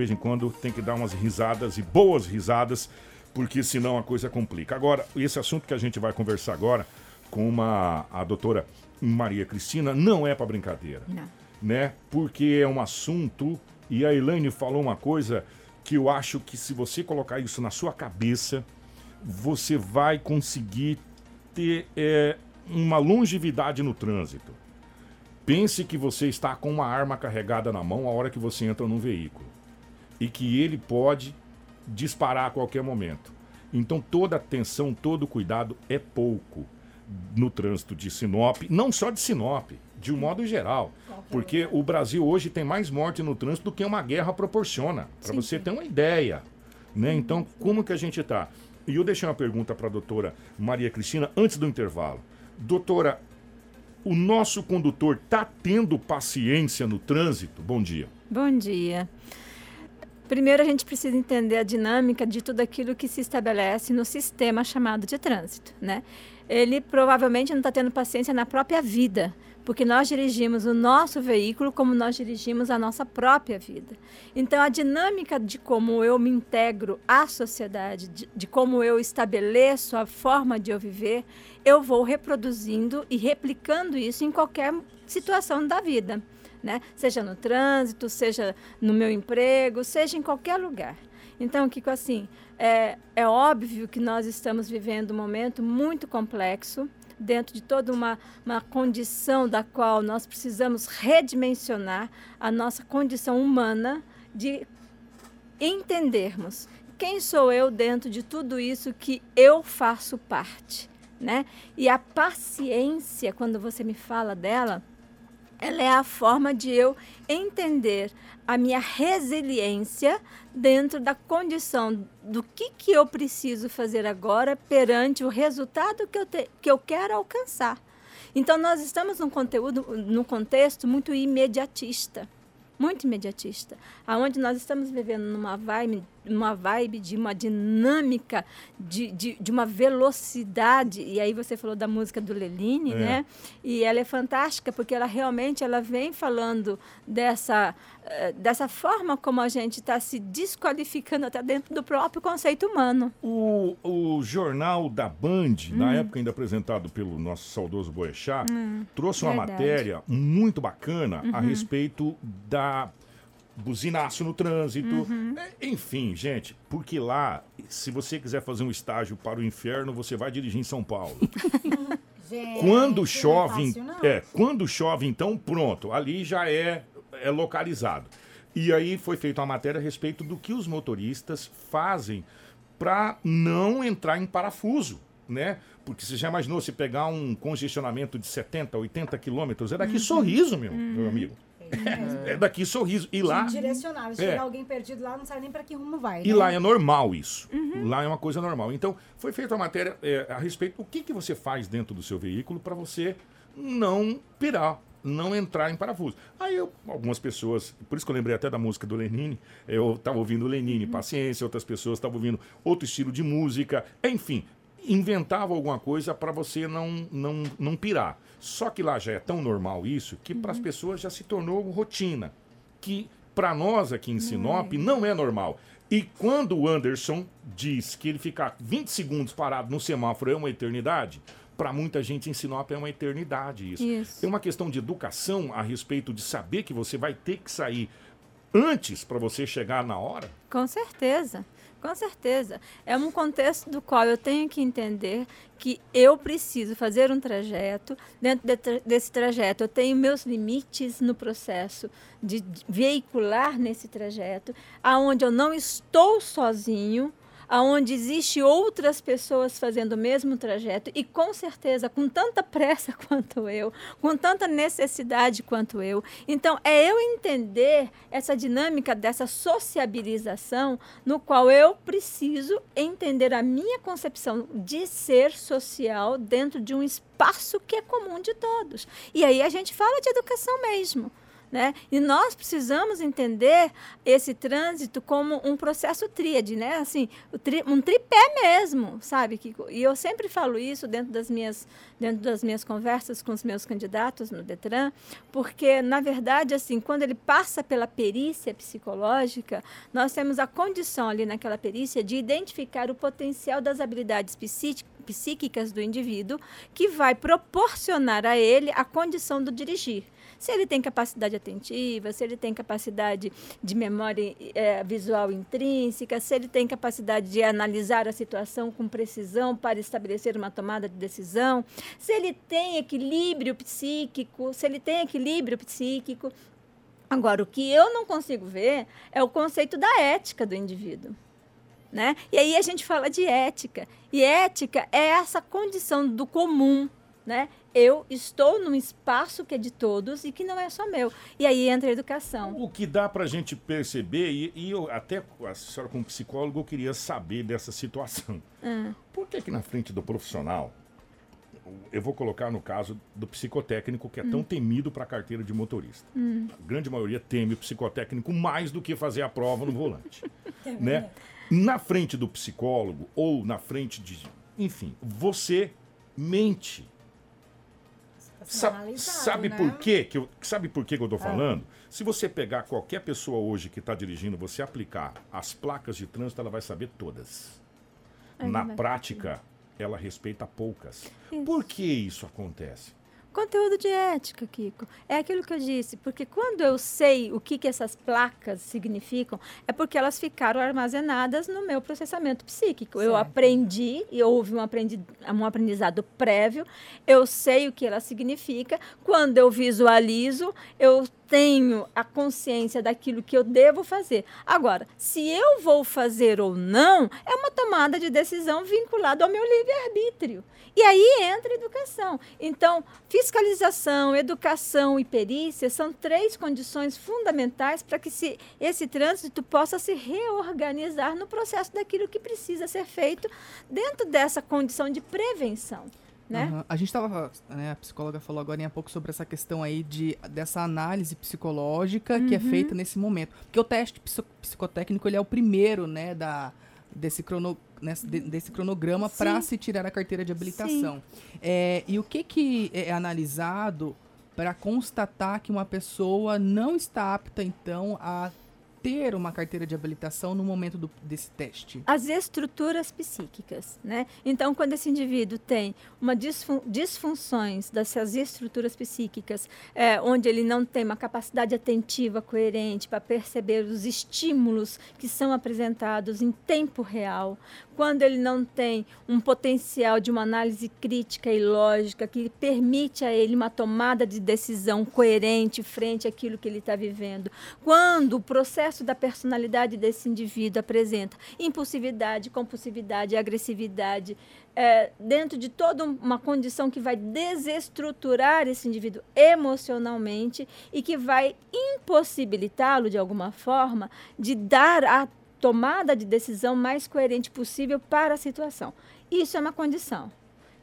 vez em quando tem que dar umas risadas e boas risadas, porque senão a coisa complica. Agora, esse assunto que a gente vai conversar agora com uma, a doutora Maria Cristina não é para brincadeira. Não. Né? Porque é um assunto, e a Elaine falou uma coisa que eu acho que se você colocar isso na sua cabeça, você vai conseguir ter é, uma longevidade no trânsito. Pense que você está com uma arma carregada na mão a hora que você entra num veículo e que ele pode disparar a qualquer momento. Então toda atenção, todo cuidado é pouco no trânsito de Sinop, não só de Sinop, de um modo geral. Porque o Brasil hoje tem mais morte no trânsito do que uma guerra proporciona, para você ter uma ideia. Né? Então, como que a gente está? E eu deixei uma pergunta para a doutora Maria Cristina antes do intervalo. Doutora, o nosso condutor está tendo paciência no trânsito? Bom dia. Bom dia. Primeiro, a gente precisa entender a dinâmica de tudo aquilo que se estabelece no sistema chamado de trânsito, né? Ele provavelmente não está tendo paciência na própria vida, porque nós dirigimos o nosso veículo como nós dirigimos a nossa própria vida. Então, a dinâmica de como eu me integro à sociedade, de, de como eu estabeleço a forma de eu viver, eu vou reproduzindo e replicando isso em qualquer situação da vida né? Seja no trânsito, seja no meu emprego, seja em qualquer lugar. Então, Kiko, assim, é, é óbvio que nós estamos vivendo um momento muito complexo, dentro de toda uma, uma condição da qual nós precisamos redimensionar a nossa condição humana de entendermos quem sou eu dentro de tudo isso que eu faço parte, né? E a paciência, quando você me fala dela, ela é a forma de eu entender a minha resiliência dentro da condição do que, que eu preciso fazer agora perante o resultado que eu, te, que eu quero alcançar. Então, nós estamos num conteúdo, num contexto muito imediatista muito imediatista, aonde nós estamos vivendo numa vibe, uma vibe de uma dinâmica, de, de, de, uma velocidade. E aí você falou da música do Leline, é. né? E ela é fantástica porque ela realmente ela vem falando dessa eh, dessa forma como a gente está se desqualificando até dentro do próprio conceito humano. O, o jornal da Band, hum. na época ainda apresentado pelo nosso saudoso Boechat, hum, trouxe uma verdade. matéria muito bacana uhum. a respeito da buzinaço no trânsito. Uhum. É, enfim, gente, porque lá, se você quiser fazer um estágio para o inferno, você vai dirigir em São Paulo. gente, quando chove, é, fácil, é, quando chove, então pronto, ali já é é localizado. E aí foi feita uma matéria a respeito do que os motoristas fazem para não entrar em parafuso, né? Porque você já imaginou se pegar um congestionamento de 70, 80 quilômetros? É daqui uhum. sorriso, meu, uhum. meu amigo. É, é daqui sorriso. E lá. Direcionado. Se é. tiver alguém perdido lá, não sabe nem para que rumo vai. E né? lá é normal isso. Uhum. Lá é uma coisa normal. Então, foi feita uma matéria é, a respeito do que, que você faz dentro do seu veículo para você não pirar não entrar em parafuso. Aí eu, algumas pessoas, por isso que eu lembrei até da música do Lenine, eu estava ouvindo Lenine, uhum. paciência, outras pessoas estavam ouvindo outro estilo de música, enfim, inventava alguma coisa para você não, não, não pirar. Só que lá já é tão normal isso que para as uhum. pessoas já se tornou rotina, que para nós aqui em Sinop não é. não é normal. E quando o Anderson diz que ele ficar 20 segundos parado no semáforo é uma eternidade, para muita gente em Sinop é uma eternidade isso. isso. Tem uma questão de educação a respeito de saber que você vai ter que sair antes para você chegar na hora? Com certeza. Com certeza. É um contexto do qual eu tenho que entender que eu preciso fazer um trajeto. Dentro de, desse trajeto, eu tenho meus limites no processo de veicular nesse trajeto, aonde eu não estou sozinho, aonde existe outras pessoas fazendo o mesmo trajeto e com certeza com tanta pressa quanto eu, com tanta necessidade quanto eu. Então é eu entender essa dinâmica dessa sociabilização no qual eu preciso entender a minha concepção de ser social dentro de um espaço que é comum de todos. E aí a gente fala de educação mesmo Né? E nós precisamos entender esse trânsito como um processo tríade, né? Assim, um tripé mesmo, sabe? Que, e eu sempre falo isso dentro das, minhas, dentro das minhas conversas com os meus candidatos no Detran, porque, na verdade, assim, quando ele passa pela perícia psicológica, nós temos a condição ali naquela perícia de identificar o potencial das habilidades psíquicas do indivíduo que vai proporcionar a ele a condição do dirigir se ele tem capacidade atentiva, se ele tem capacidade de memória é, visual intrínseca, se ele tem capacidade de analisar a situação com precisão para estabelecer uma tomada de decisão, se ele tem equilíbrio psíquico, se ele tem equilíbrio psíquico. Agora, o que eu não consigo ver é o conceito da ética do indivíduo. Né? E aí a gente fala de ética. E ética é essa condição do comum, né? Eu estou num espaço que é de todos e que não é só meu. E aí entra a educação. O que dá para a gente perceber, e, e, eu até a senhora como psicólogo eu queria saber dessa situação. Hum. Por que que na frente do profissional, eu vou colocar no caso do psicotécnico que é hum. tão temido para a carteira de motorista. Hum. A grande maioria teme o psicotécnico mais do que fazer a prova no volante. né? Na frente do psicólogo ou na frente de, enfim, você mente Sa sabe né? por quê que eu, sabe por quê que eu estou é. falando? Se você pegar qualquer pessoa hoje que está dirigindo, você aplicar as placas de trânsito, ela vai saber todas. É Na prática, ela respeita poucas. Isso. Por que isso acontece? Conteúdo de ética, Kiko. É aquilo que eu disse, porque quando eu sei o que, que essas placas significam, é porque elas ficaram armazenadas no meu processamento psíquico. Certo. Eu aprendi, e houve um, aprendi, um aprendizado prévio, eu sei o que ela significa. Quando eu visualizo, eu tenho a consciência daquilo que eu devo fazer. Agora, se eu vou fazer ou não, é uma tomada de decisão vinculada ao meu livre-arbítrio. E aí entra educação. Então, fiscalização, educação e perícia são três condições fundamentais para que se, esse trânsito possa se reorganizar no processo daquilo que precisa ser feito dentro dessa condição de prevenção. Né? Uhum. A gente estava, né, a psicóloga falou agora em pouco sobre essa questão aí de, dessa análise psicológica uhum. que é uhum. feita nesse momento. Porque o teste psicotécnico ele é o primeiro, né, da, desse, crono, nesse, desse cronograma para se tirar a carteira de habilitação. É, e o que, que é analisado para constatar que uma pessoa não está apta, então, a ter uma carteira de habilitação no momento do, desse teste? As estruturas psíquicas, né? Então, quando esse indivíduo tem uma disfun disfunções dessas estruturas psíquicas, é, onde ele não tem uma capacidade atentiva coerente para perceber os estímulos que são apresentados em tempo real, quando ele não tem um potencial de uma análise crítica e lógica que permite a ele uma tomada de decisão coerente frente àquilo que ele está vivendo, quando o processo da personalidade desse indivíduo apresenta impulsividade, compulsividade, agressividade, é, dentro de toda uma condição que vai desestruturar esse indivíduo emocionalmente e que vai impossibilitá-lo, de alguma forma, de dar a tomada de decisão mais coerente possível para a situação. Isso é uma condição.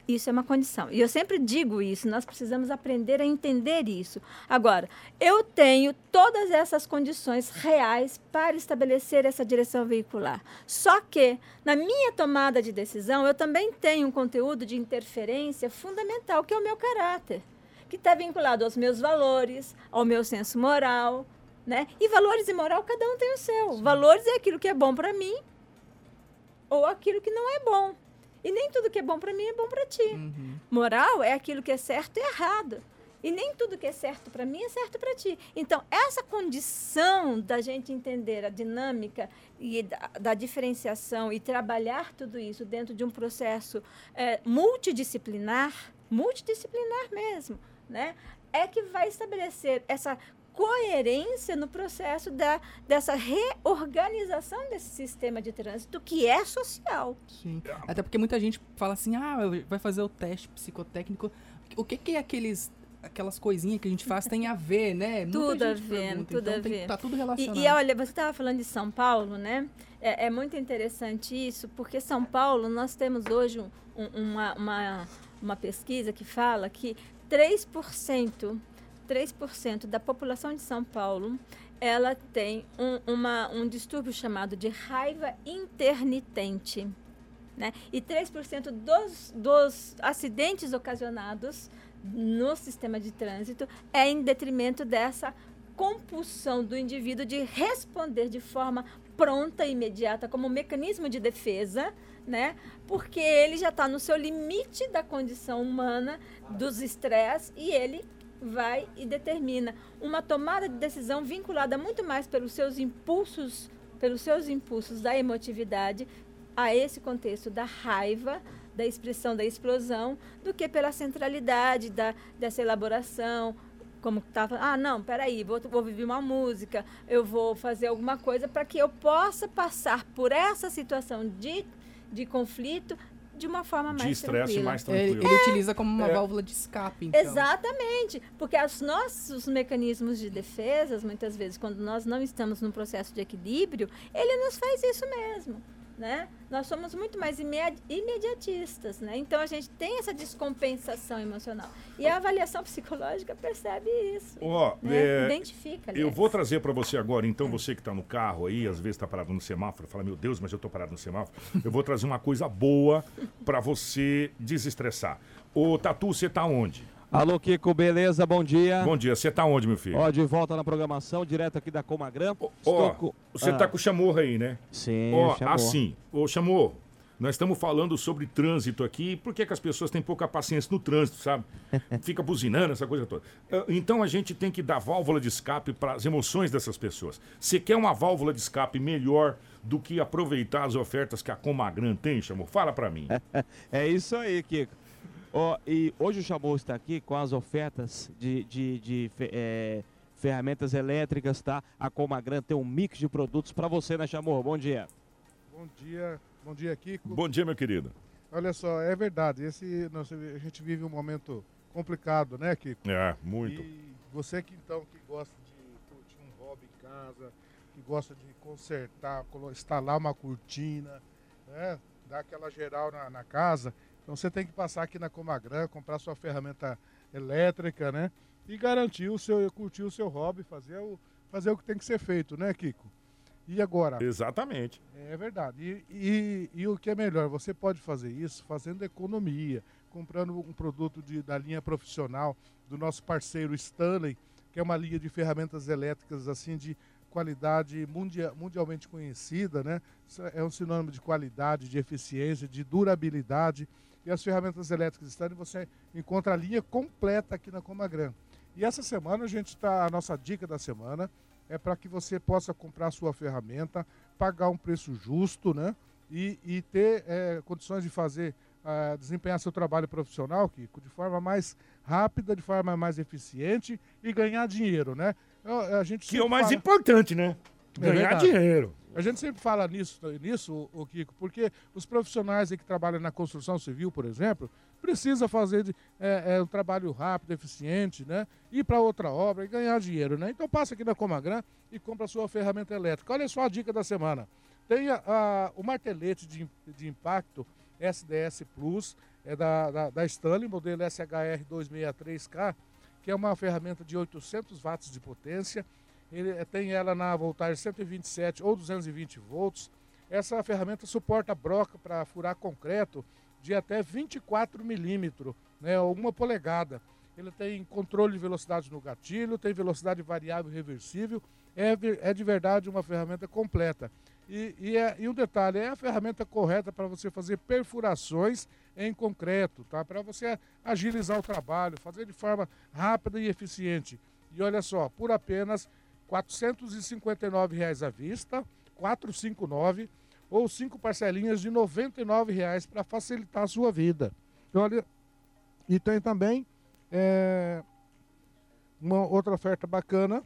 Isso é uma condição. E eu sempre digo isso, nós precisamos aprender a entender isso. Agora, eu tenho todas essas condições reais para estabelecer essa direção veicular. Só que, na minha tomada de decisão, eu também tenho um conteúdo de interferência fundamental, que é o meu caráter, que está vinculado aos meus valores, ao meu senso moral, né? E valores e moral, cada um tem o seu. Valores é aquilo que é bom para mim ou aquilo que não é bom. E nem tudo que é bom para mim é bom para ti. Uhum. Moral é aquilo que é certo e errado. E nem tudo que é certo para mim é certo para ti. Então, essa condição da gente entender a dinâmica e da, da diferenciação e trabalhar tudo isso dentro de um processo é, multidisciplinar, multidisciplinar mesmo, né? É que vai estabelecer essa coerência no processo da, dessa reorganização desse sistema de trânsito que é social. Sim. Até porque muita gente fala assim, ah, vai fazer o teste psicotécnico. O que, que é aqueles aquelas coisinhas que a gente faz tem a ver, né? tudo a ver, pergunta. tudo então, a ver. Tá tudo relacionado. E, e olha, você estava falando de São Paulo, né? É, é, muito interessante isso, porque São Paulo, nós temos hoje um, uma, uma, uma pesquisa que fala que 3% 3% da população de São Paulo ela tem um, uma, um distúrbio chamado de raiva internitente. Né? E 3% dos, dos acidentes ocasionados no sistema de trânsito é em detrimento dessa compulsão do indivíduo de responder de forma pronta e imediata como mecanismo de defesa, né? Porque ele já está no seu limite da condição humana, dos estresses, e ele vai e determina uma tomada de decisão vinculada muito mais pelos seus impulsos, pelos seus impulsos da emotividade a esse contexto da raiva, da expressão da explosão, do que pela centralidade da, dessa elaboração, como estava, ah, não, peraí, vou, vou viver uma música, eu vou fazer alguma coisa para que eu possa passar por essa situação de, de conflito de uma forma mais de estresse mais tranquilo. Ele, ele é. utiliza como uma é. válvula de escape, então. Exatamente, porque os nossos mecanismos de defesa, muitas vezes, quando nós não estamos num processo de equilíbrio, ele nos faz isso mesmo né? Nós somos muito mais imediatistas, né? Então a gente tem essa descompensação emocional. E a avaliação psicológica percebe isso. Oh, né? é, Identifica. Aliás. Eu vou trazer para você agora, então, você que está no carro aí, às vezes está parado no semáforo, fala, meu Deus, mas eu estou parado no semáforo. Eu vou trazer uma coisa boa para você desestressar. Ô, Tatu, você está onde? Alô, Kiko, beleza? Bom dia. Bom dia. Você tá onde, meu filho? Ó, de volta na programação, direto aqui da Comagran. Ó, você ah. tá com o chamorro aí, né? Sim, Ó, chamorro. assim, ô chamorro, nós estamos falando sobre trânsito aqui, por que, que as pessoas têm pouca paciência no trânsito, sabe? Fica buzinando, essa coisa toda. Ah, então a gente tem que dar válvula de escape para as emoções dessas pessoas. Você quer uma válvula de escape melhor do que aproveitar as ofertas que a Comagran tem, chamou? Fala para mim. é isso aí, Kiko. Oh, e hoje o Chamou está aqui com as ofertas de, de, de é, ferramentas elétricas, tá? A Comagran tem um mix de produtos para você, né, Chamou? Bom dia. Bom dia, bom dia, Kiko. Bom dia, meu querido. Olha só, é verdade, esse, nós, a gente vive um momento complicado, né, Kiko? É, muito. E você que então que gosta de curtir um hobby em casa, que gosta de consertar, instalar uma cortina, né, dar aquela geral na, na casa, então você tem que passar aqui na Comagran, comprar sua ferramenta elétrica, né? E garantir o seu, curtir o seu hobby, fazer o, fazer o que tem que ser feito, né, Kiko? E agora? Exatamente. É verdade. E, e, e, o que é melhor, você pode fazer isso fazendo economia, comprando um produto de, da linha profissional do nosso parceiro Stanley, que é uma linha de ferramentas elétricas assim de qualidade mundia, mundialmente conhecida, né? É um sinônimo de qualidade, de eficiência, de durabilidade e as ferramentas elétricas Stanley, você encontra a linha completa aqui na Comagran. E essa semana a gente está, a nossa dica da semana é para que você possa comprar a sua ferramenta, pagar um preço justo, né? E, e ter é, condições de fazer, uh, desempenhar seu trabalho profissional, Kiko, de forma mais rápida, de forma mais eficiente e ganhar dinheiro, né? A gente que é o mais fala... importante, né? É ganhar é dinheiro. A gente sempre fala nisso, nisso, o Kiko, porque os profissionais que trabalham na construção civil, por exemplo, precisa fazer de, é, é, um trabalho rápido, eficiente, né? Ir para outra obra e ganhar dinheiro, né? Então passa aqui na Comagran e compra a sua ferramenta elétrica. Olha só a dica da semana. Tem a, a, o martelete de, de impacto SDS Plus, é da, da, da Stanley, modelo SHR 263K, que é uma ferramenta de 800 watts de potência, ele eh, tem ela na voltagem 127 ou 220 volts. Essa ferramenta suporta broca para furar concreto de até 24 milímetros, né, uma polegada. Ele tem controle de velocidade no gatilho, tem velocidade variável reversível. É, é de verdade uma ferramenta completa. E, e, é, e um detalhe, é a ferramenta correta para você fazer perfurações em concreto, tá? Para você agilizar o trabalho, fazer de forma rápida e eficiente. E olha só, por apenas R$ 459,00 à vista, 459 ou cinco parcelinhas de R$ 99,00 para facilitar a sua vida. Então, olha, e tem também é, uma outra oferta bacana,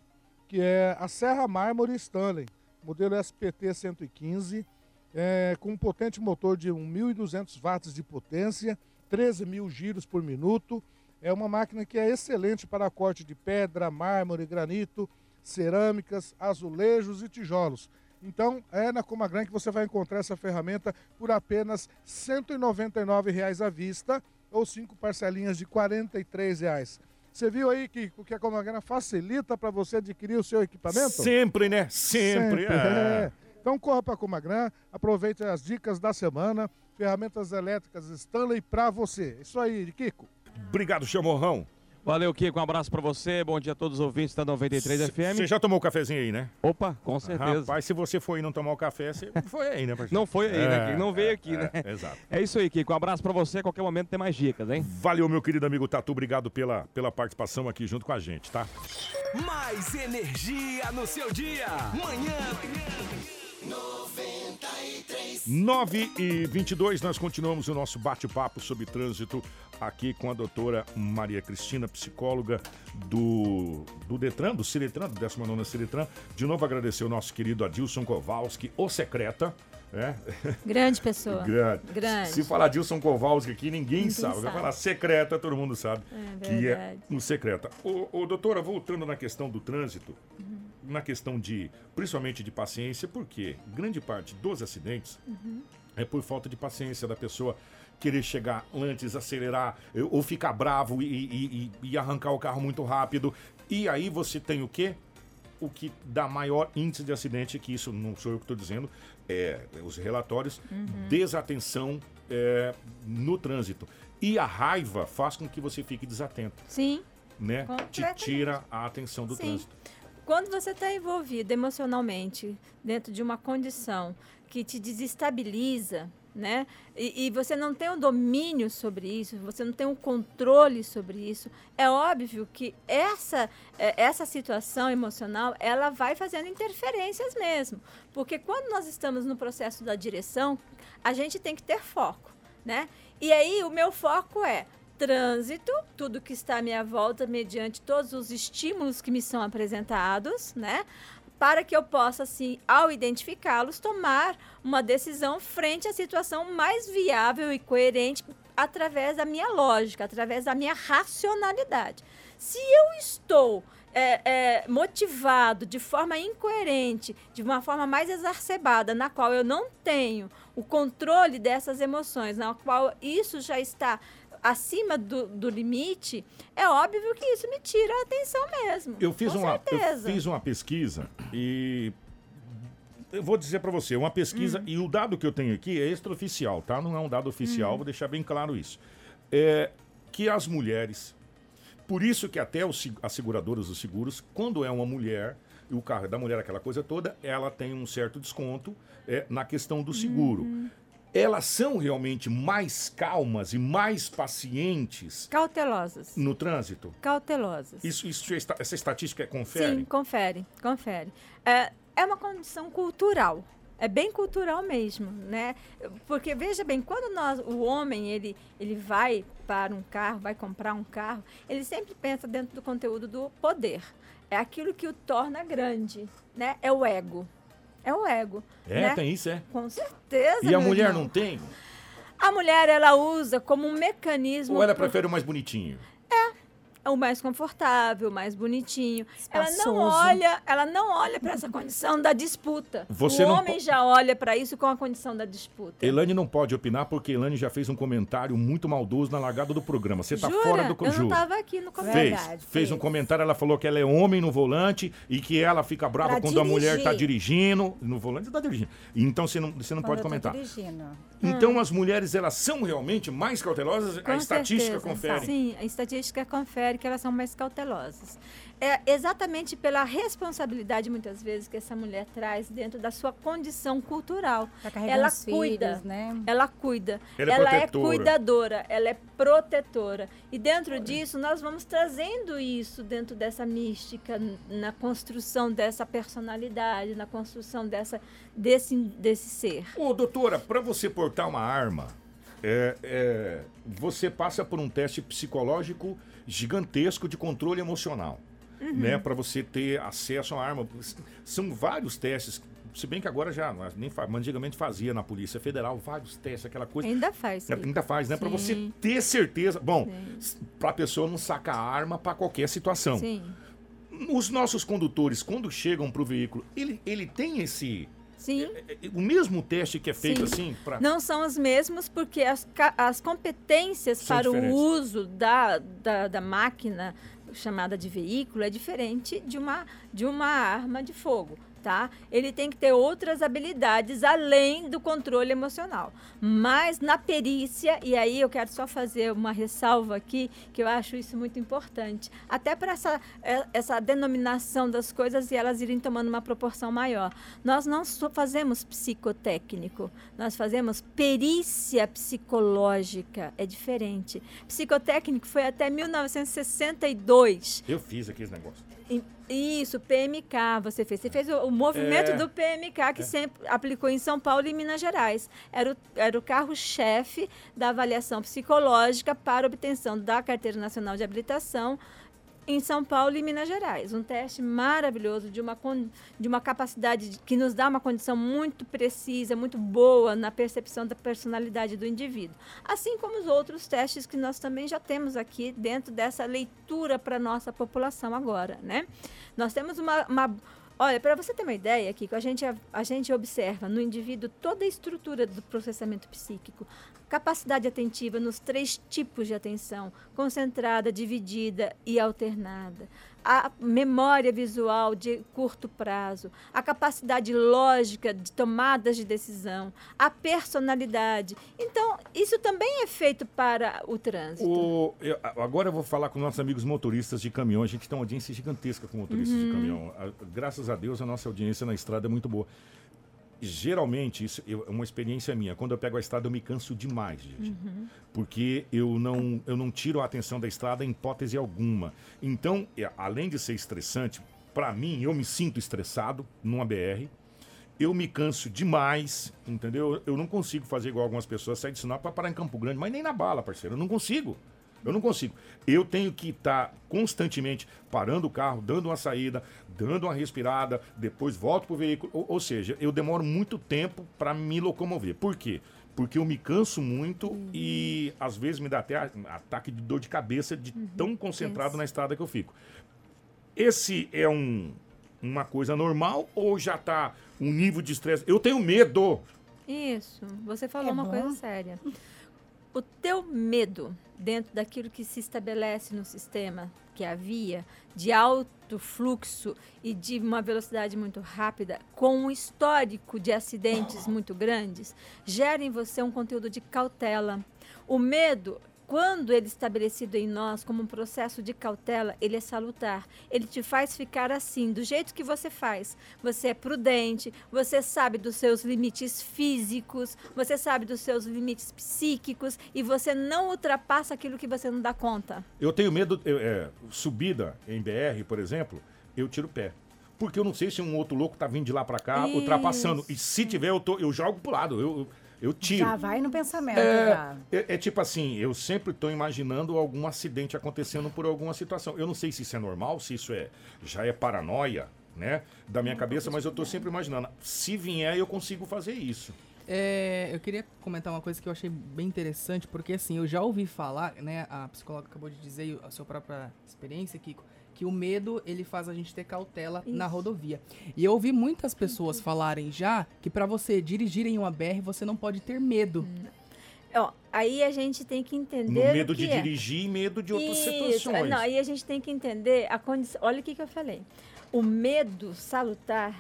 que é a Serra Mármore Stanley, modelo SPT 115, é, com um potente motor de 1.200 watts de potência, 13 mil giros por minuto. É uma máquina que é excelente para corte de pedra, mármore, granito, cerâmicas, azulejos e tijolos. Então, é na Comagran que você vai encontrar essa ferramenta por apenas R$ 199,00 à vista ou cinco parcelinhas de R$ 43,00. Você viu aí que o que a Comagrana facilita para você adquirir o seu equipamento? Sempre, né? Sempre. Sempre, é. é. Então corra para a Comagran, aproveite as dicas da semana, ferramentas elétricas Stanley para você. Isso aí, Kiko. Obrigado, Chamorrão. Valeu, Kiko. Um abraço pra você. Bom dia a todos os ouvintes da 93 FM. Você já tomou o cafezinho aí, né? Opa, com certeza. Rapaz, se você foi e não tomar o café, você foi aí, né, parceiro? Não foi aí, né, Kiko? Não veio aqui, né? É, exato. É isso aí, Kiko. Um abraço pra você. A qualquer momento tem mais dicas, hein? Valeu, meu querido amigo Tatu. Obrigado pela, pela participação aqui junto com a gente, tá? Mais energia no seu dia. Manhã. 9 e 22 nós continuamos o nosso bate-papo sobre trânsito aqui com a doutora Maria Cristina, psicóloga do, do Detran, do Ciretran, do 19 Ciretran. De novo agradecer o nosso querido Adilson Kowalski, o secreta. É? Grande pessoa. Grande. Grande. Se falar Dilson Kowalski aqui, ninguém, Ninguém sabe. Vai sabe. falar secreta, todo mundo sabe É que é um secreta. Ô, ô, doutora, voltando na questão do trânsito, Uhum. Na questão de, principalmente de paciência, porque grande parte dos acidentes Uhum. é por falta de paciência da pessoa querer chegar antes, acelerar, ou ficar bravo e, e- e- arrancar o carro muito rápido. E aí você tem o quê? O que dá maior índice de acidente, que isso não sou eu que estou dizendo, é os relatórios, desatenção é, no trânsito. E a raiva faz com que você fique desatento, Sim. né? Te tira a atenção do Sim. trânsito. Quando você está envolvido emocionalmente dentro de uma condição que te desestabiliza, né? E, e você não tem o domínio sobre isso, você não tem o controle sobre isso, é óbvio que essa, é, essa situação emocional ela vai fazendo interferências mesmo. Porque quando nós estamos no processo da direção, a gente tem que ter foco, né? E aí o meu foco é trânsito, tudo que está à minha volta, mediante todos os estímulos que me são apresentados, né? Para que eu possa, assim, ao identificá-los, tomar uma decisão frente à situação mais viável e coerente através da minha lógica, através da minha racionalidade. Se eu estou é, é, motivado de forma incoerente, de uma forma mais exacerbada, na qual eu não tenho o controle dessas emoções, na qual isso já está acima do, do limite, é óbvio que isso me tira a atenção mesmo. Eu fiz, com uma, eu certeza. fiz uma pesquisa e eu vou dizer para você, uma pesquisa, Hum. e o dado que eu tenho aqui é extraoficial, tá? Não é um dado Hum. oficial, vou deixar bem claro isso. É que as mulheres, por isso que até os, as seguradoras dos seguros, quando é uma mulher, e o carro é da mulher, aquela coisa toda, ela tem um certo desconto é, na questão do seguro. Uhum. Elas são realmente mais calmas e mais pacientes Cautelosas. no trânsito? Cautelosas. Isso, isso essa estatística confere? Sim, confere, confere. É, é uma condição cultural. É bem cultural mesmo, né? Porque veja bem, quando nós, o homem ele, ele vai para um carro, vai comprar um carro, ele sempre pensa dentro do conteúdo do poder. É aquilo que o torna grande, né? É o ego. É o ego. É, né? tem isso, é. Com certeza. E a mulher irmão. não tem? A mulher ela usa como um mecanismo Ou ela pro- prefere o mais bonitinho? é o mais confortável, o mais bonitinho. Ela não Espaçoso. olha, ela não olha para essa condição da disputa. Você o não homem po- já olha para isso com a condição da disputa. Elane não pode opinar porque Elane já fez um comentário muito maldoso na largada do programa. Você tá Jura? fora do Eu não estava aqui no Fez, comentário. Fez um fez. comentário, ela falou que ela é homem no volante e que ela fica brava Pra quando a mulher dirigir. tá dirigindo. No volante você tá dirigindo. Então você não, você não Quando pode comentar. dirigindo. Então as mulheres, elas são realmente mais cautelosas? Com a estatística certeza. confere. Sim, a estatística confere que elas são mais cautelosas. É exatamente pela responsabilidade, muitas vezes, que essa mulher traz dentro da sua condição cultural. Tá Ela cuida. filhos, né? Ela cuida. Ela é ela é cuidadora, ela é protetora. E dentro disso, nós vamos trazendo isso dentro dessa mística, na construção dessa personalidade, na construção dessa, desse, desse ser. Ô, doutora, para você portar uma arma, é, é, você passa por um teste psicológico gigantesco de controle emocional, né? Para você ter acesso à arma. São vários testes. Se bem que agora já, nem fa- mas antigamente fazia na Polícia Federal, vários testes, aquela coisa. Ainda faz. É, sim. Ainda faz, né? Para você ter certeza. Bom, para a pessoa não sacar a arma para qualquer situação. Sim. Os nossos condutores, quando chegam para o veículo, ele, ele tem esse. Sim. é, é, O mesmo teste que é feito Sim. assim para. Não são os mesmos, porque as, as competências São para diferentes. o uso da, da, da máquina, chamada de veículo é diferente de uma, de uma arma de fogo tá? Ele tem que ter outras habilidades além do controle emocional. Mas na perícia, e aí eu quero só fazer uma ressalva aqui, que eu acho isso muito importante, até para essa, é, essa denominação das coisas e elas irem tomando uma proporção maior. Nós não só fazemos psicotécnico, nós fazemos perícia psicológica, é diferente. Psicotécnico foi até 1962. Eu fiz aqui esse negócio. Isso, PMK você fez. Você fez o, o movimento É. do PMK que sempre aplicou em São Paulo e Minas Gerais. Era o, era o carro-chefe da avaliação psicológica para obtenção da Carteira Nacional de Habilitação em São Paulo e Minas Gerais. Um teste maravilhoso de uma, de uma capacidade de- que nos dá uma condição muito precisa, muito boa na percepção da personalidade do indivíduo. Assim como os outros testes que nós também já temos aqui dentro dessa leitura para a nossa população agora, né? Nós temos uma... uma Olha, para você ter uma ideia, Kiko, a gente, a gente observa no indivíduo toda a estrutura do processamento psíquico, capacidade atentiva nos três tipos de atenção, concentrada, dividida e alternada, a memória visual de curto prazo, a capacidade lógica de tomadas de decisão, a personalidade. Então, isso também é feito para o trânsito. O- eu- agora eu vou falar com nossos amigos motoristas de caminhão. A gente tem uma audiência gigantesca com motoristas Uhum. de caminhão. A- graças a Deus, a nossa audiência na estrada é muito boa. Geralmente, isso é uma experiência minha. Quando eu pego a estrada, eu me canso demais, gente. Uhum. Porque eu não, eu não tiro a atenção da estrada em hipótese alguma. Então, é, além de ser estressante, para mim, eu me sinto estressado numa BR. Eu me canso demais, entendeu? Eu não consigo fazer igual algumas pessoas, sair de sinal para parar em Campo Grande, mas nem na bala, parceiro. Eu não consigo. Eu não consigo. Eu tenho que estar constantemente parando o carro, dando uma saída, dando uma respirada, depois volto pro veículo. Ou, ou seja, eu demoro muito tempo para me locomover. Por quê? Porque eu me canso muito e às vezes me dá até ataque de dor de cabeça de tão concentrado na estrada que eu fico. Esse é um, uma coisa normal ou já tá um nível de estresse? Eu tenho medo. Isso, você falou É uma bom. coisa séria. O teu medo dentro daquilo que se estabelece no sistema, que é a via, de alto fluxo e de uma velocidade muito rápida, com um histórico de acidentes muito grandes, gera em você um conteúdo de cautela. O medo, quando ele é estabelecido em nós como um processo de cautela, ele é salutar. Ele te faz ficar assim, do jeito que você faz. Você é prudente, você sabe dos seus limites físicos, você sabe dos seus limites psíquicos e você não ultrapassa aquilo que você não dá conta. Eu tenho medo, eu, é, subida em BR, por exemplo, eu tiro o pé. Porque eu não sei se um outro louco tá vindo de lá pra cá, Isso. ultrapassando. E se tiver, eu, tô, eu jogo pro lado, eu, eu tiro. Já vai no pensamento. É, já. é- é tipo assim, eu sempre estou imaginando algum acidente acontecendo por alguma situação. Eu não sei se isso é normal, se isso é já é paranoia, né, da minha cabeça, mas eu estou sempre imaginando. Se vier, eu consigo fazer isso. É, eu queria comentar uma coisa que eu achei bem interessante, porque assim, eu já ouvi falar, né, a psicóloga acabou de dizer, a sua própria experiência, Kiko, que o medo, ele faz a gente ter cautela na Isso. rodovia. E eu ouvi muitas pessoas falarem já que pra você dirigir em uma BR, você não pode ter medo. Ó, aí a gente tem que No entender. medo o de que é. dirigir e medo de outras Isso, situações. Não, aí a gente tem que entender a condição. Olha o que, que eu falei. O medo salutar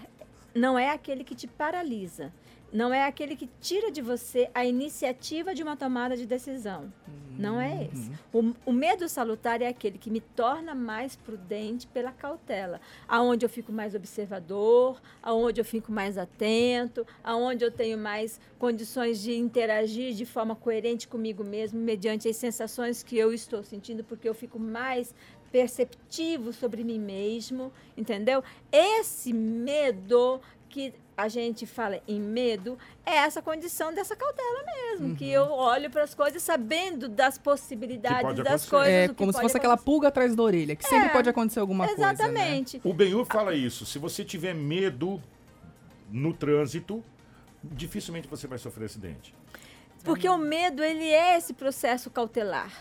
não é aquele que te paralisa. Não é aquele que tira de você a iniciativa de uma tomada de decisão. Não é esse. O, o medo salutar é aquele que me torna mais prudente pela cautela. Aonde eu fico mais observador, aonde eu fico mais atento, aonde eu tenho mais condições de interagir de forma coerente comigo mesmo, mediante as sensações que eu estou sentindo, porque eu fico mais perceptivo sobre mim mesmo, entendeu? Esse medo que a gente fala em medo é essa condição dessa cautela mesmo, que eu olho para as coisas sabendo das possibilidades pode das coisas. É do que como se fosse aquela acontecer. pulga atrás da orelha, que sempre É, pode acontecer alguma coisa. né? Exatamente. O Benhur fala isso. Se você tiver medo no trânsito, dificilmente você vai sofrer acidente. Porque o medo, ele é esse processo cautelar.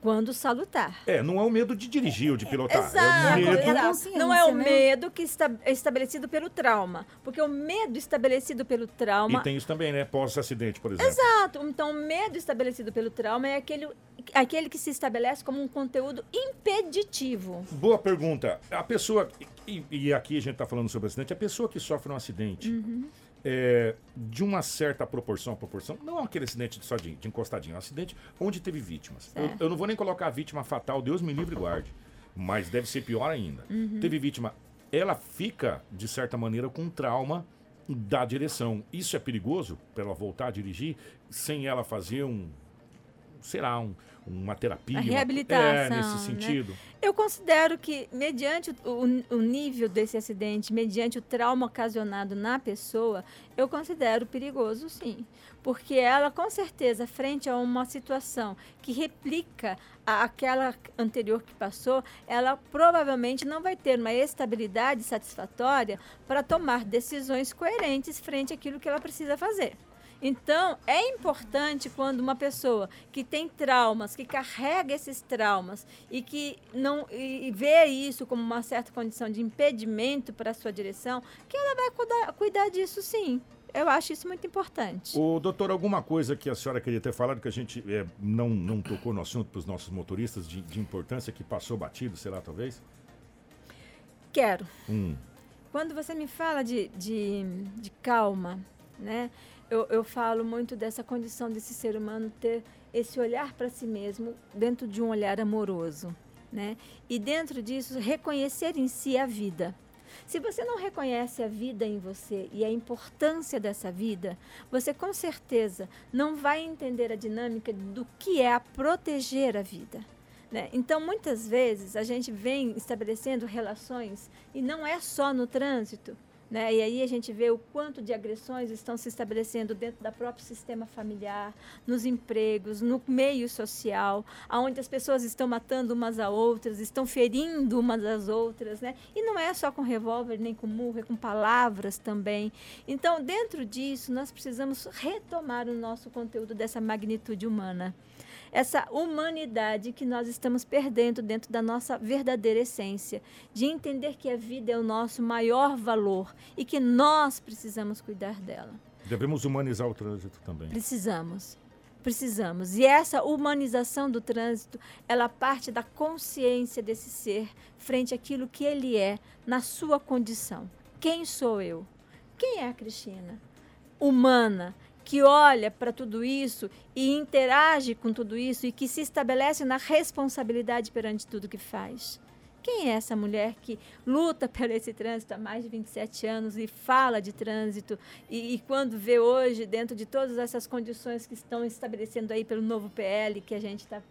Quando salutar. É, não é o medo de dirigir ou de pilotar. Exato, é o medo. exato. Não é o né? medo que está é estabelecido pelo trauma. Porque o medo estabelecido pelo trauma E tem isso também, né? Pós-acidente, por exemplo. Exato. Então, o medo estabelecido pelo trauma é aquele aquele que se estabelece como um conteúdo impeditivo. Boa pergunta. A pessoa, e, e aqui a gente está falando sobre acidente, a pessoa que sofre um acidente, Uhum. É, de uma certa proporção proporção, não aquele acidente só de, de encostadinho, é um acidente onde teve vítimas. Eu, Certo. eu não vou nem colocar a vítima fatal, Deus me livre e guarde, mas deve ser pior ainda. Uhum. Teve vítima, ela fica, de certa maneira, com trauma da direção. Isso é perigoso para ela voltar a dirigir sem ela fazer um, será um, uma terapia? A uma- reabilitação, É, nesse né? sentido. Eu considero que, mediante o, o- o nível desse acidente, mediante o trauma ocasionado na pessoa, eu considero perigoso, sim. Porque ela, com certeza, frente a uma situação que replica a- aquela anterior que passou, ela provavelmente não vai ter uma estabilidade satisfatória para tomar decisões coerentes frente àquilo que ela precisa fazer. Então, é importante quando uma pessoa que tem traumas, que carrega esses traumas e que não e, vê isso como uma certa condição de impedimento para a sua direção, que ela vai cuidar, cuidar disso sim. Eu acho isso muito importante. O doutor, alguma coisa que a senhora queria ter falado que a gente é, não, não tocou no assunto para os nossos motoristas de, de importância que passou batido, sei lá, talvez? Quero. Hum. Quando você me fala de, de, de calma, né? Eu, eu falo muito dessa condição desse ser humano ter esse olhar para si mesmo dentro de um olhar amoroso, né? E dentro disso reconhecer em si a vida. Se você não reconhece a vida em você e a importância dessa vida, você com certeza não vai entender a dinâmica do que é a proteger a vida. né? Então, muitas vezes, a gente vem estabelecendo relações, e não é só no trânsito, né? E aí a gente vê o quanto de agressões estão se estabelecendo dentro do próprio sistema familiar, nos empregos, no meio social, aonde as pessoas estão matando umas a outras, estão ferindo umas às outras, né? E não é só com revólver, nem com murro, é com palavras também. Então, dentro disso, nós precisamos retomar o nosso conteúdo dessa magnitude humana essa humanidade que nós estamos perdendo dentro da nossa verdadeira essência, de entender que a vida é o nosso maior valor e que nós precisamos cuidar dela. Devemos humanizar o trânsito também. Precisamos. Precisamos. E essa humanização do trânsito, ela parte da consciência desse ser frente àquilo que ele é na sua condição. Quem sou eu? Quem é a Cristina? Humana, que olha para tudo isso e interage com tudo isso e que se estabelece na responsabilidade perante tudo que faz. Quem é essa mulher que luta por esse trânsito há mais de 27 anos e fala de trânsito e, e quando vê hoje, dentro de todas essas condições que estão estabelecendo aí pelo novo PL que a gente está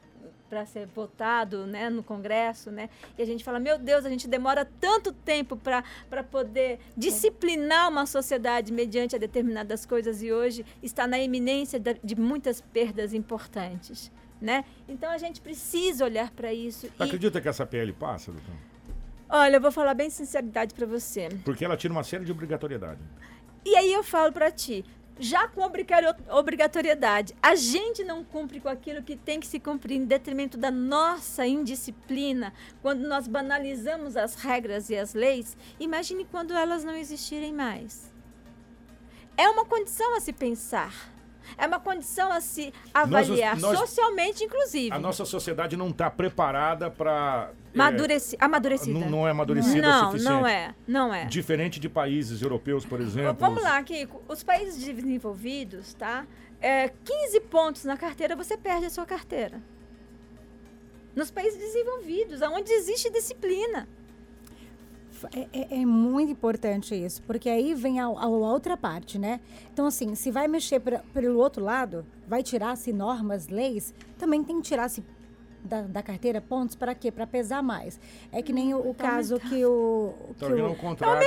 para ser votado né, no Congresso, né? E a gente fala, meu Deus, a gente demora tanto tempo para poder disciplinar uma sociedade mediante a determinadas coisas e hoje está na iminência da- de muitas perdas importantes, né? Então a gente precisa olhar para isso. E, Acredita que essa PL passa, doutor? olha, eu vou falar bem sinceridade para você. Porque ela tira uma série de obrigatoriedade. E aí eu falo para ti, já com obrigatoriedade, a gente não cumpre com aquilo que tem que se cumprir em detrimento da nossa indisciplina, quando nós banalizamos as regras e as leis, imagine quando elas não existirem mais. É uma condição a se pensar. É uma condição a se avaliar, nós- socialmente, inclusive. A nossa sociedade não está preparada para. Madureci, amadurecida. não, não é amadurecida o Não, suficiente. não é. Não é. Diferente de países europeus, por exemplo. Vamos lá, Kiko. Os países desenvolvidos, tá? É, 15 pontos na carteira, você perde a sua carteira. Nos países desenvolvidos, onde existe disciplina. É, é- é muito importante isso, porque aí vem a, a outra parte, né? Então, assim, se vai mexer pra- pelo outro lado, vai tirar-se normas, leis, também tem que tirar-se da, da carteira pontos para quê? Para pesar mais. É que nem o, o Tá caso que o. Tá que o- o contrário.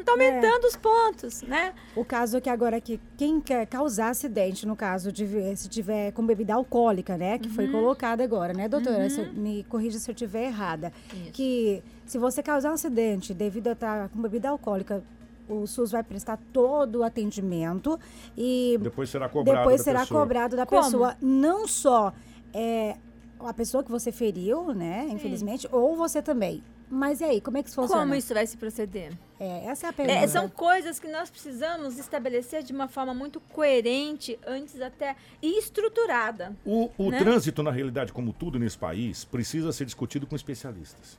Está aumentando os pontos, né? O caso que agora que quem quer causar acidente, no caso de se tiver com bebida alcoólica, né, que Uhum. foi colocado agora, né, doutora? Se- me corrija se eu estiver errada. Que se você causar um acidente devido a estar com bebida alcoólica, o SUS vai prestar todo o atendimento e Depois será cobrado. depois da será pessoa. cobrado da Como? pessoa não só é, a pessoa que você feriu, né, infelizmente, ou você também. Mas e aí, como é que isso funciona? Como isso vai se proceder? É, essa é a pergunta. É, são coisas que nós precisamos estabelecer de uma forma muito coerente, antes até, e estruturada. O, o Né? trânsito, na realidade, como tudo nesse país, precisa ser discutido com especialistas.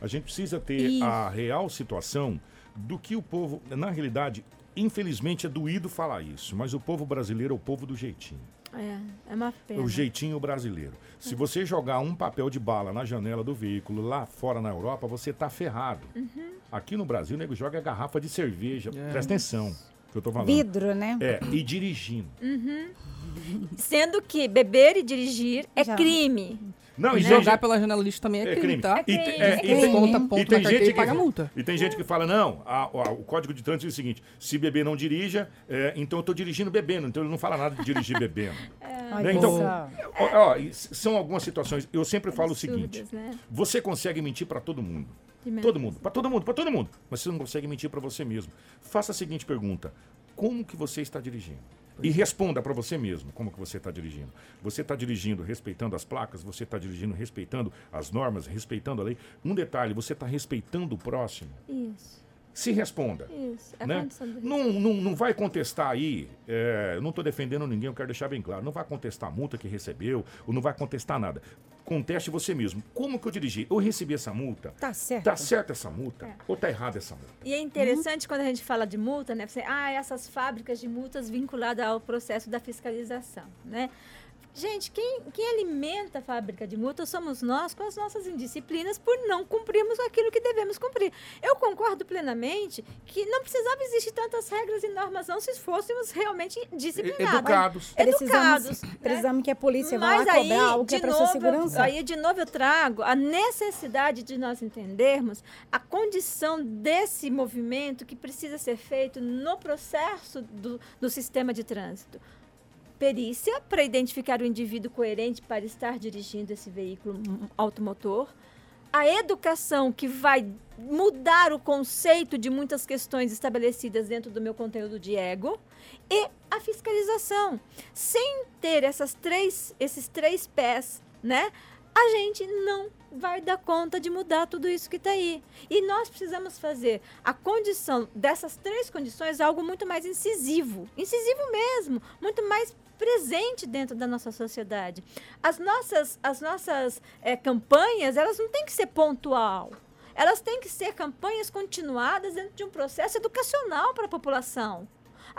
A gente precisa ter Isso. a real situação do que o povo. Na realidade, infelizmente é doído falar isso, mas o povo brasileiro é o povo do jeitinho. É, é uma pena. O jeitinho brasileiro. Se você jogar um papel de bala na janela do veículo lá fora na Europa, você tá ferrado. Uhum. Aqui no Brasil, o nego joga garrafa de cerveja. É. Presta atenção que eu tô falando. Vidro, né? É, e dirigindo. Sendo que beber e dirigir é Já. crime. Não, E e jogar gente- pela janela lixo também é, É crime, crime. tá? E É crime. é, É e crime. tem- Conta E tem carteira gente e paga que, multa. E tem gente que fala, não, a- a- o código de trânsito diz o seguinte, se beber não dirija, é, então eu tô dirigindo bebendo, então ele não fala nada de dirigir bebendo. Olha Né, então, ó, ó, e são algumas situações, eu sempre falo o seguinte, né? você consegue mentir para todo mundo, todo mundo, para todo mundo, para todo mundo, mas você não consegue mentir para você mesmo. Faça a seguinte pergunta, como que você está dirigindo? E responda para você mesmo como que você está dirigindo. Você está dirigindo respeitando as placas? Você está dirigindo respeitando as normas, respeitando a lei? Um detalhe, você está respeitando o próximo? Isso, Se responda. isso. É né? Não, não, não vai contestar aí, é, eu não estou defendendo ninguém, eu quero deixar bem claro. Não vai contestar a multa que recebeu, ou não vai contestar nada. Conteste você mesmo. Como que eu dirigi? Eu recebi essa multa? Tá certo. Tá certa essa multa? É. Ou tá errada essa multa? E é interessante quando a gente fala de multa, né? Você, ah, essas fábricas de multas vinculadas ao processo da fiscalização, né? Gente, quem, quem alimenta a fábrica de multas somos nós com as nossas indisciplinas por não cumprirmos aquilo que devemos cumprir. Eu concordo plenamente que não precisava existir tantas regras e normas não se fôssemos realmente disciplinados. Educados. Educados. Precisamos, né? precisamos que a polícia vá Mas lá aí, cobrar algo que é de para sua novo, segurança. aí de novo eu trago a necessidade de nós entendermos a condição desse movimento que precisa ser feito no processo do, do sistema de trânsito. Perícia para identificar o indivíduo coerente para estar dirigindo esse veículo automotor. A educação que vai mudar o conceito de muitas questões estabelecidas dentro do meu conteúdo de ego e a fiscalização. Sem ter essas três, esses três pés, né? A gente não vai dar conta de mudar tudo isso que está aí. E nós precisamos fazer a condição dessas três condições algo muito mais incisivo, incisivo mesmo, muito mais presente dentro da nossa sociedade. As nossas, as nossas eh, campanhas, elas não têm que ser pontual. Elas têm que ser campanhas continuadas dentro de um processo educacional para a população.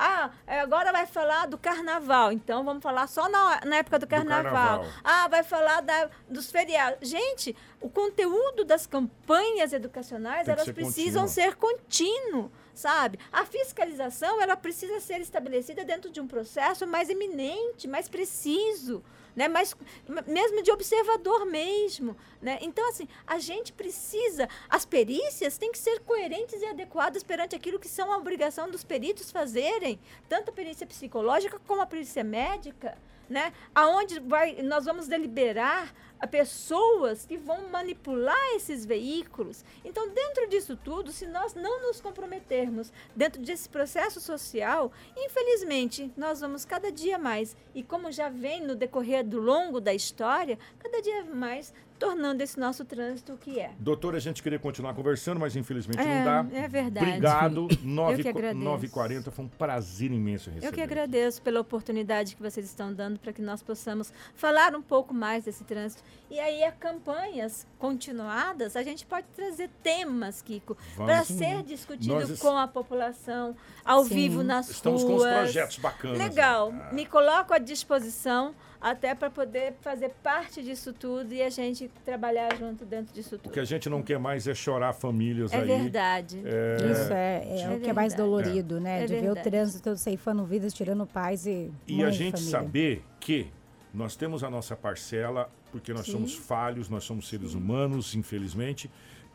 Ah, é, agora vai falar do carnaval, então vamos falar só na, na época do carnaval. carnaval. Ah, vai falar da- dos feriados. Gente, o conteúdo das campanhas educacionais, elas ser precisam contínuo. ser contínuo, sabe? A fiscalização, ela precisa ser estabelecida dentro de um processo mais eminente, mais preciso, né? Mais, m- mesmo de observador mesmo, né? Então, assim, a gente precisa, as perícias têm que ser coerentes e adequadas perante aquilo que são a obrigação dos peritos fazerem, tanto a perícia psicológica como a perícia médica, né? Aonde vai, nós vamos deliberar pessoas que vão manipular esses veículos. Então, dentro disso tudo, se nós não nos comprometermos dentro desse processo social, infelizmente, nós vamos cada dia mais, e como já vem no decorrer do longo da história, cada dia mais tornando esse nosso trânsito o que é. Doutora, a gente queria continuar conversando, mas infelizmente É, não dá. é verdade. Obrigado. Eu que agradeço. 9h40 foi um prazer imenso receber. Eu que agradeço pela oportunidade que vocês estão dando para que nós possamos falar um pouco mais desse trânsito. E aí, a campanhas continuadas, a gente pode trazer temas, Kiko, para ser discutido Nós com a população, ao Sim. vivo nas Estamos ruas. com uns projetos bacanas. Legal. né? Me coloco à disposição até para poder fazer parte disso tudo e a gente trabalhar junto dentro disso O tudo. que a gente não quer mais é chorar famílias É aí. verdade. É, Isso é, é, É o que é mais verdade. dolorido, né? É de ver o verdade. trânsito ceifando vidas, tirando pais e. E a gente família. saber que nós temos a nossa parcela, porque nós Sim. somos falhos, nós somos seres humanos, infelizmente,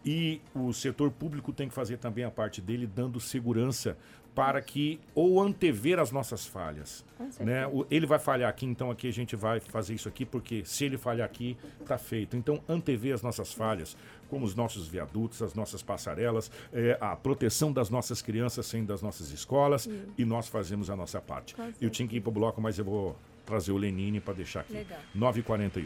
e o setor público tem que fazer também a parte dele, dando segurança para que, ou antever as nossas falhas. Né? O- Ele vai falhar aqui, então aqui a gente vai fazer isso aqui, porque se ele falhar aqui, tá feito. Então, antever as nossas falhas, como os nossos viadutos, as nossas passarelas, eh, a proteção das nossas crianças saindo das nossas escolas, e nós fazemos a nossa parte. Com Eu tinha que ir para o bloco, mas eu vou trazer o Lenine para deixar aqui. Legal. 9h41.